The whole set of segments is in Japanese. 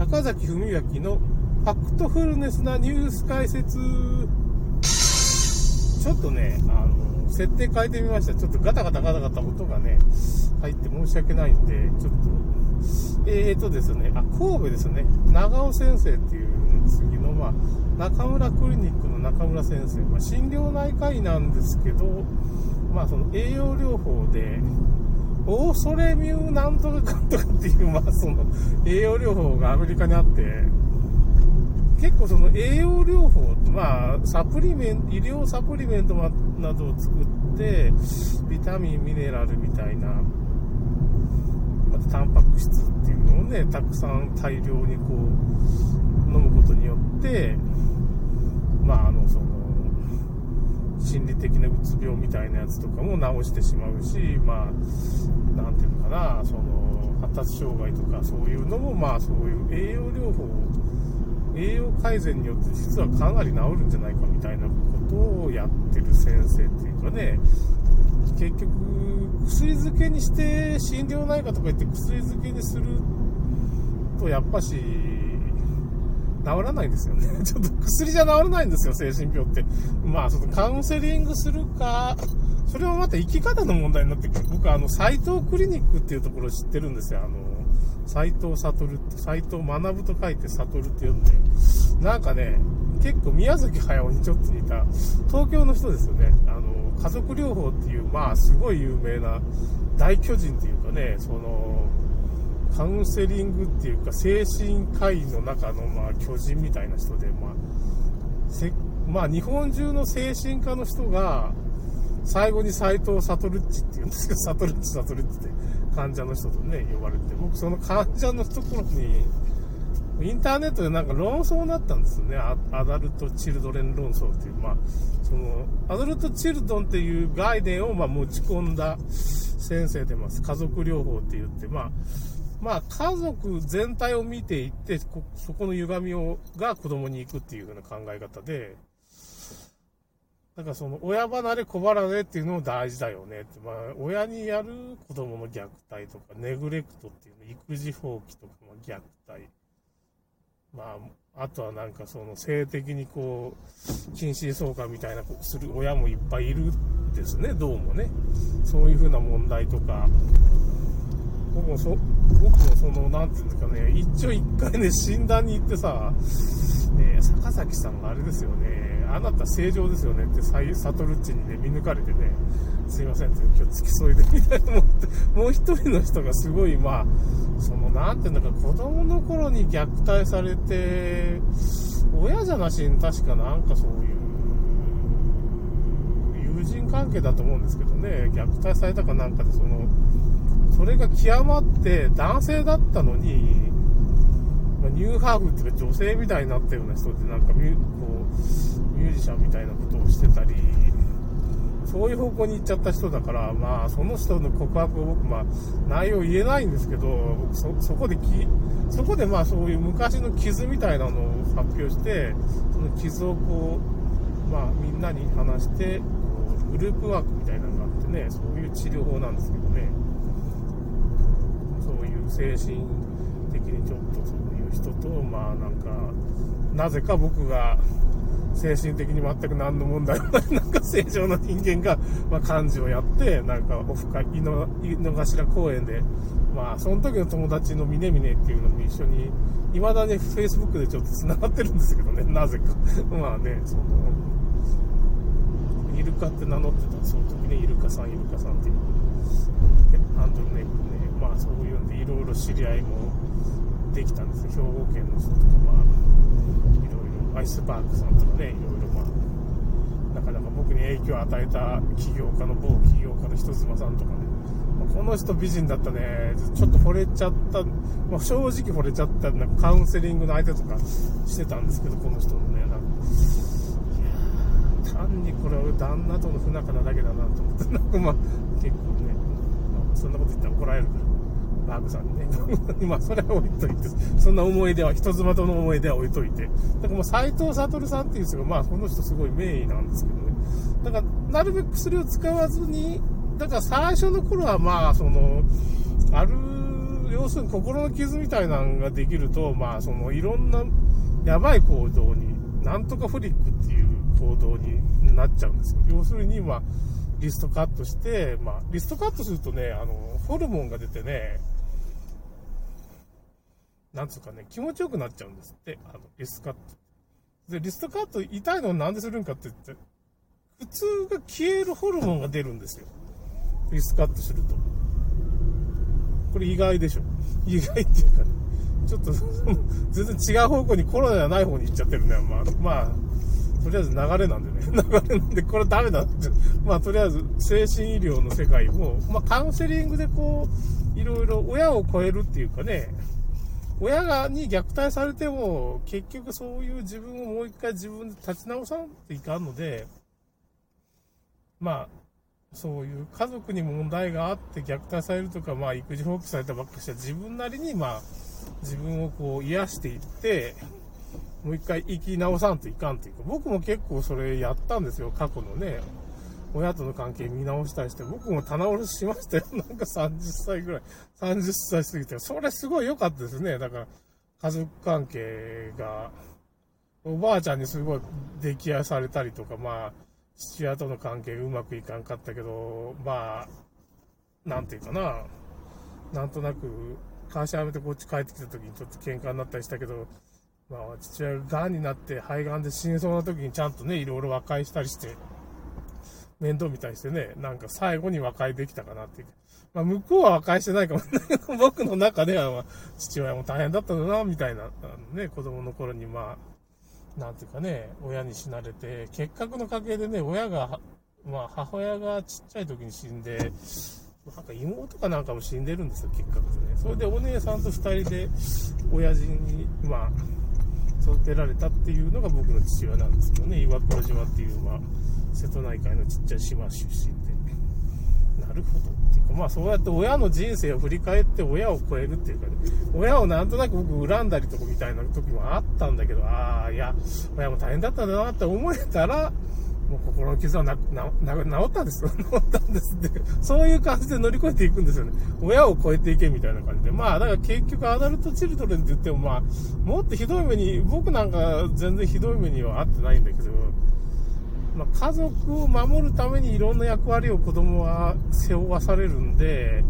坂崎文明のファクトフルネスなニュース解説。ちょっとね、あの、設定変えてみました。ちょっとガタガタガタガタ音がね、入って申し訳ないんで、ちょっと、えーとですね、あ、神戸ですね。長尾先生っていう次の、まあ、中村クリニックの中村先生、まあ、診療内科医なんですけど、まあ、その栄養療法で、オーソレミューなんとかかんとかっていう、まあ、その栄養療法がアメリカにあって、結構その栄養療法、まあ、サプリメント、医療サプリメントなどを作って、ビタミン、ミネラルみたいな、またタンパク質っていうのをね、たくさん大量にこう、飲むことによって、まあ、あの、その、心理的なうつ病みたいなやつとかも治してしまうし、まあ、なんていうのかな、その、発達障害とかそういうのも、まあ、そういう栄養療法栄養改善によって実はかなり治るんじゃないかみたいなことをやってる先生っていうかね、結局、薬漬けにして、心療内科とか言って薬漬けにすると、やっぱし、治らないんですよね。ちょっと薬じゃ治らないんですよ、精神病って。まあ、そのカウンセリングするか、それはまた生き方の問題になってくる。僕、あの、斎藤クリニックっていうところを知ってるんですよ。あの、斎藤悟って、斎藤学と書いて悟って読んで、なんかね、結構宮崎駿にちょっと似た、東京の人ですよね。あの、家族療法っていう、まあ、すごい有名な大巨人っていうかね、その、カウンセリングっていうか、精神科医の中の、まあ、巨人みたいな人で、まあ、まあ、日本中の精神科の人が、最後に斎藤悟っちって言うんですけど、悟っち悟っちって患者の人とね、呼ばれて、僕その患者のところに、インターネットでなんか論争になったんですよね。アダルト・チルドレン論争っていう、まあ、その、アダルト・チルドンっていう概念をま持ち込んだ先生でます。家族療法って言って、まあ、まあ、家族全体を見ていって、そこの歪みをが子供に行くっていう風な考え方で、だからその親離れ子離れっていうのも大事だよねって。まあ、親にやる子供の虐待とか、ネグレクトっていうの、育児放棄とか、ま虐待。まあ、あとはなんかその性的にこう、近親相関みたいなことする親もいっぱいいるんですね、どうもね。そういう風な問題とか、僕もそ、僕もその、なんていうんですかね、一応一回ね、診断に行ってさ、ね、坂崎さんがあれですよね、あなた正常ですよねって、サイサトルッチにね、見抜かれてね、すいませんって、今日付き添いでみたいな思って、もう一人の人がすごい、まあ、その、なんていうんだか、子供の頃に虐待されて、親じゃなしに確かなんかそういう、友人関係だと思うんですけどね、虐待されたかなんかで、その、それが極まって男性だったのに、まニューハーフっていうか女性みたいになったような人ってなんかこうミュージシャンみたいなことをしてたり、そういう方向に行っちゃった人だから、まあ、その人の告白を僕、まあ、内容言えないんですけど、僕そ、こでき、そこでまあ、そういう昔の傷みたいなのを発表して、その傷をこう、まあ、みんなに話して、こう、グループワークみたいなのがあってね、そういう治療法なんですけどね、精神的にちょっとそういう人と、まあ、なんか、なぜか僕が、精神的に全く何の問題もない、なんか正常な人間が、まあ、幹事をやって、なんか、オフ会、井の井の頭公園で、まあ、その時の友達の峰峰っていうのも一緒に、未だに Facebook でちょっと繋がってるんですけどね、なぜか。まあね、その、イルカって名乗ってた、その時ね、イルカさん、イルカさんっていう、ハンドルネームね、まあそういうんで、いろいろ知り合いもできたんですよ、兵庫県の人とか、まあ、アイスパークさんとかね、いろいろまあ、なかなか僕に影響を与えた起業家の某起業家の人妻さんとかね、まあ、この人美人だったね、ちょっと惚れちゃった、まあ、正直惚れちゃった、なんかカウンセリングの相手とかしてたんですけど、この人のね、なんか、単にこれは旦那との不仲なだけだなと思って、なんかまあ、結構ね、そんなこと言ったら怒られるから。バーグさんにね。まあ、それは置いといて、そんな思い出は、人妻との思い出は置いといて。だからもう斎藤悟さんっていう人が、まあ、この人すごい名医なんですけどね。だから、なるべく薬を使わずに、だから最初の頃はまあ、その、ある要するに心の傷みたいなのができると、まあ、そのいろんなやばい行動に、なんとかフリックっていう行動になっちゃうんですよ。要するに、まあ、リストカットして、まあ、リストカットするとね、あの、ホルモンが出てね、なんつうかね、気持ちよくなっちゃうんですって、あの、リストカット。で、リストカット痛いのをなんでするんかって言って、普通が消えるホルモンが出るんですよ。リストカットすると。これ意外でしょ。意外っていうかね、ちょっと、全然違う方向にコロナじゃない方に行っちゃってるね。まあ、まあ、とりあえず流れなんでね。流れなんで、これダメだって。まあ、とりあえず、精神医療の世界も、まあ、カウンセリングでこう、いろいろ親を超えるっていうかね、親がに虐待されても、結局そういう自分をもう一回自分で立ち直さないといかんので、まあ、そういう家族にも問題があって虐待されるとか、まあ、育児放棄されたばっかりした自分なりに、まあ、自分をこう癒していって、もう一回生き直さんといかんというか、僕も結構それやったんですよ、過去のね。親との関係見直したりして、僕も棚卸ししましたよ。なんか30歳ぐらい。30歳過ぎて。それすごい良かったですね。だから、家族関係が、おばあちゃんにすごい溺愛されたりとか、まあ、父親との関係うまくいかんかったけど、まあ、なんていうかな。なんとなく、会社辞めてこっち帰ってきた時にちょっと喧嘩になったりしたけど、まあ、父親が癌になって肺がんで死にそうな時にちゃんとね、いろいろ和解したりして、面倒見たりしてね、なんか最後に和解できたかなっていう。まあ、向こうは和解してないかも、僕の中では、まあ、父親も大変だったんだな、みたいな、ね、子供の頃に、まあ、なんていうかね、親に死なれて、結核の家系でね、親が、まあ、母親がちっちゃい時に死んで、なんか妹かなんかも死んでるんですよ、結核でね。それでお姉さんと二人で、親父に、まあ、育てられたっていうのが僕の父親なんですけどね、岩倉島っていう、まあ、瀬戸内海のちっちゃい島出身で。なるほど。っていうか、まあそうやって親の人生を振り返って親を超えるっていうかね、親をなんとなく僕恨んだりとかみたいな時もあったんだけど、ああ、いや、親も大変だったんだなって思えたら、もう心の傷はな、な、治ったんですよ。治ったんですって。そういう感じで乗り越えていくんですよね。親を超えていけみたいな感じで。まあ、だから結局アダルトチルドレンって言ってもまあ、もっとひどい目に、僕なんか全然ひどい目には遭ってないんだけど、まあ、家族を守るためにいろんな役割を子供は背負わされるんで、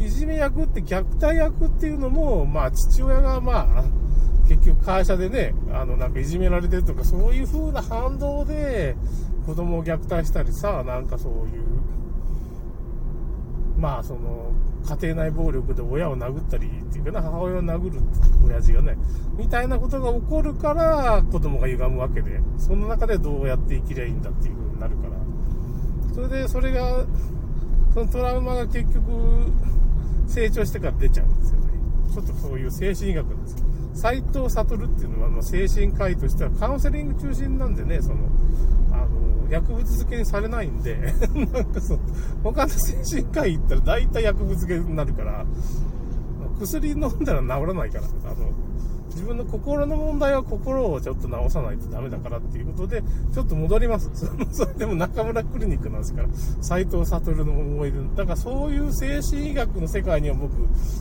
いじめ役って虐待役っていうのも、まあ、父親がまあ、結局会社でね、あの、なんかいじめられてるとか、そういう風な反動で、子供を虐待したりさ、なんかそういう、まあ、その、家庭内暴力で親を殴ったりっていうかな、母親を殴る親父がね、みたいなことが起こるから、子供が歪むわけで、その中でどうやって生きりゃいいんだっていう風になるから。それで、それが、そのトラウマが結局、成長してから出ちゃうんですよね。ちょっとそういう精神医学です。斎藤悟っていうのは、まあ、精神科医としてはカウンセリング中心なんでね、その、あの、薬物漬けにされないんで なんかその、他の精神科医行ったら大体薬物漬けになるから、薬飲んだら治らないから、あの、自分の心の問題は心をちょっと直さないとダメだからっていうことで、ちょっと戻ります。それでも中村クリニックなんですから、斎藤悟のもいる。だからそういう精神医学の世界には僕、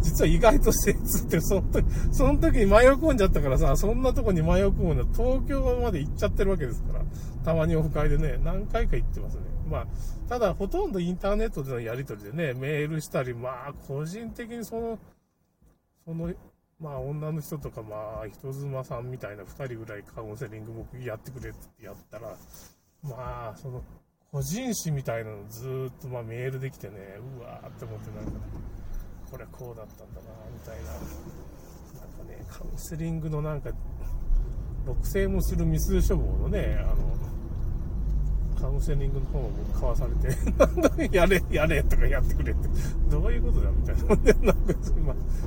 実は意外と精通って、その時、その時に迷い込んじゃったからさ、そんなとこに迷い込むのは東京まで行っちゃってるわけですから、たまにオフ会でね、何回か行ってますね。まあ、ただほとんどインターネットでのやり取りでね、メールしたり、まあ、個人的にその、その、まあ女の人とかまあ人妻さんみたいな2人ぐらいカウンセリング僕やってくれってやったら、まあその個人誌みたいなのずっとまメールできてね、うわーって思ってなんか、これこうだったんだな、みたいな。なんかね、カウンセリングのなんか、6000もする未数処方のね、あの、カウンセリングの方を買わされて やれ、やれとかやってくれって、どういうことだみたいな。なんか、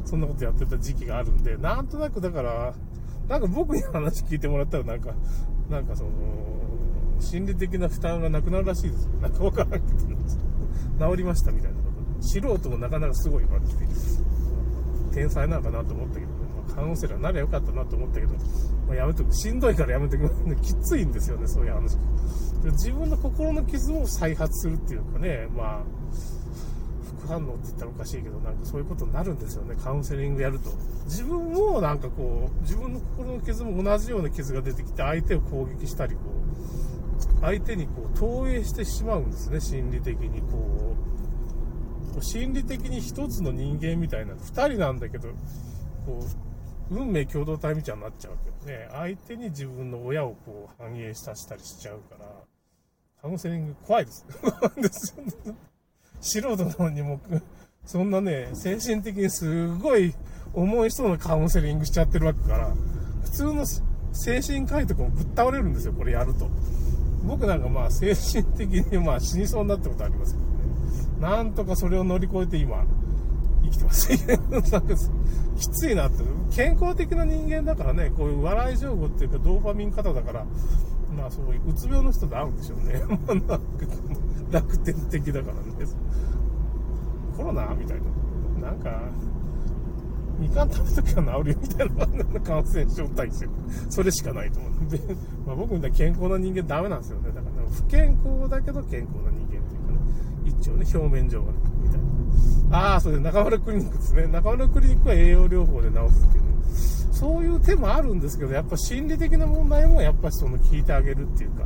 そんなことやってた時期があるんで、なんとなくだから、なんか僕に話聞いてもらったらなんか、なんかその、心理的な負担がなくなるらしいですよ。なんかわからんけど、治りましたみたいなこと。素人もなかなかすごいわって、天才なのかなと思ったけど、カウンセラーになりゃよかったなと思ったけど、まあ、やめとく。しんどいからやめとく。きついんですよね、そういう話。で自分の心の傷を再発するっていうかね、まあ、反応って言ったらおかしいけど、なんかそういうことになるんですよね、カウンセリングやると。自分もなんかこう、自分の心の傷も同じような傷が出てきて、相手を攻撃したり、こう、相手にこう投影してしまうんですね、心理的にこう。心理的に一つの人間みたいな、二人なんだけど、こう、運命共同体みたいになっちゃうけどね、相手に自分の親をこう反映させたりしちゃうから、カウンセリング怖いです。素人なのにも、そんなね、精神的にすごい重い人のカウンセリングしちゃってるわけから、普通の精神科医とかもぶっ倒れるんですよ、これやると。僕なんかまあ精神的にまあ死にそうになったことありますけどね。なんとかそれを乗り越えて今、生きてます。なんかきついなって。健康的な人間だからね、こういう笑い情報っていうかドーパミン型だから、まあそういううつ病の人と合うんでしょうね。楽天的だからね。コロナみたいな。なんか、みかん食べときは治るよみたいな感染症対策。それしかないと思う。で、まあ、僕みたいに健康な人間ダメなんですよね。だから、不健康だけど健康な人間っていうかね。一応ね、表面上はね、ああ、それです中村クリニックですね。中村クリニックは栄養療法で治すっていうね。そういう手もあるんですけど、やっぱ心理的な問題もやっぱその聞いてあげるっていうか、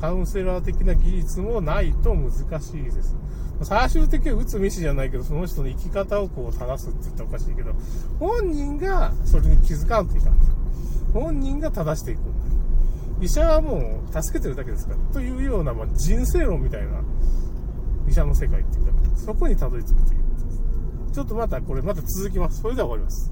カウンセラー的な技術もないと難しいです。最終的には打つ飯じゃないけど、その人の生き方をこう正すって言ったらおかしいけど、本人がそれに気づかんといかん。本人が正していく。医者はもう助けてるだけですから。というような、まあ、人生論みたいな医者の世界っていうか、そこにたどり着くということです。ちょっとまたこれまた続きます。それでは終わります。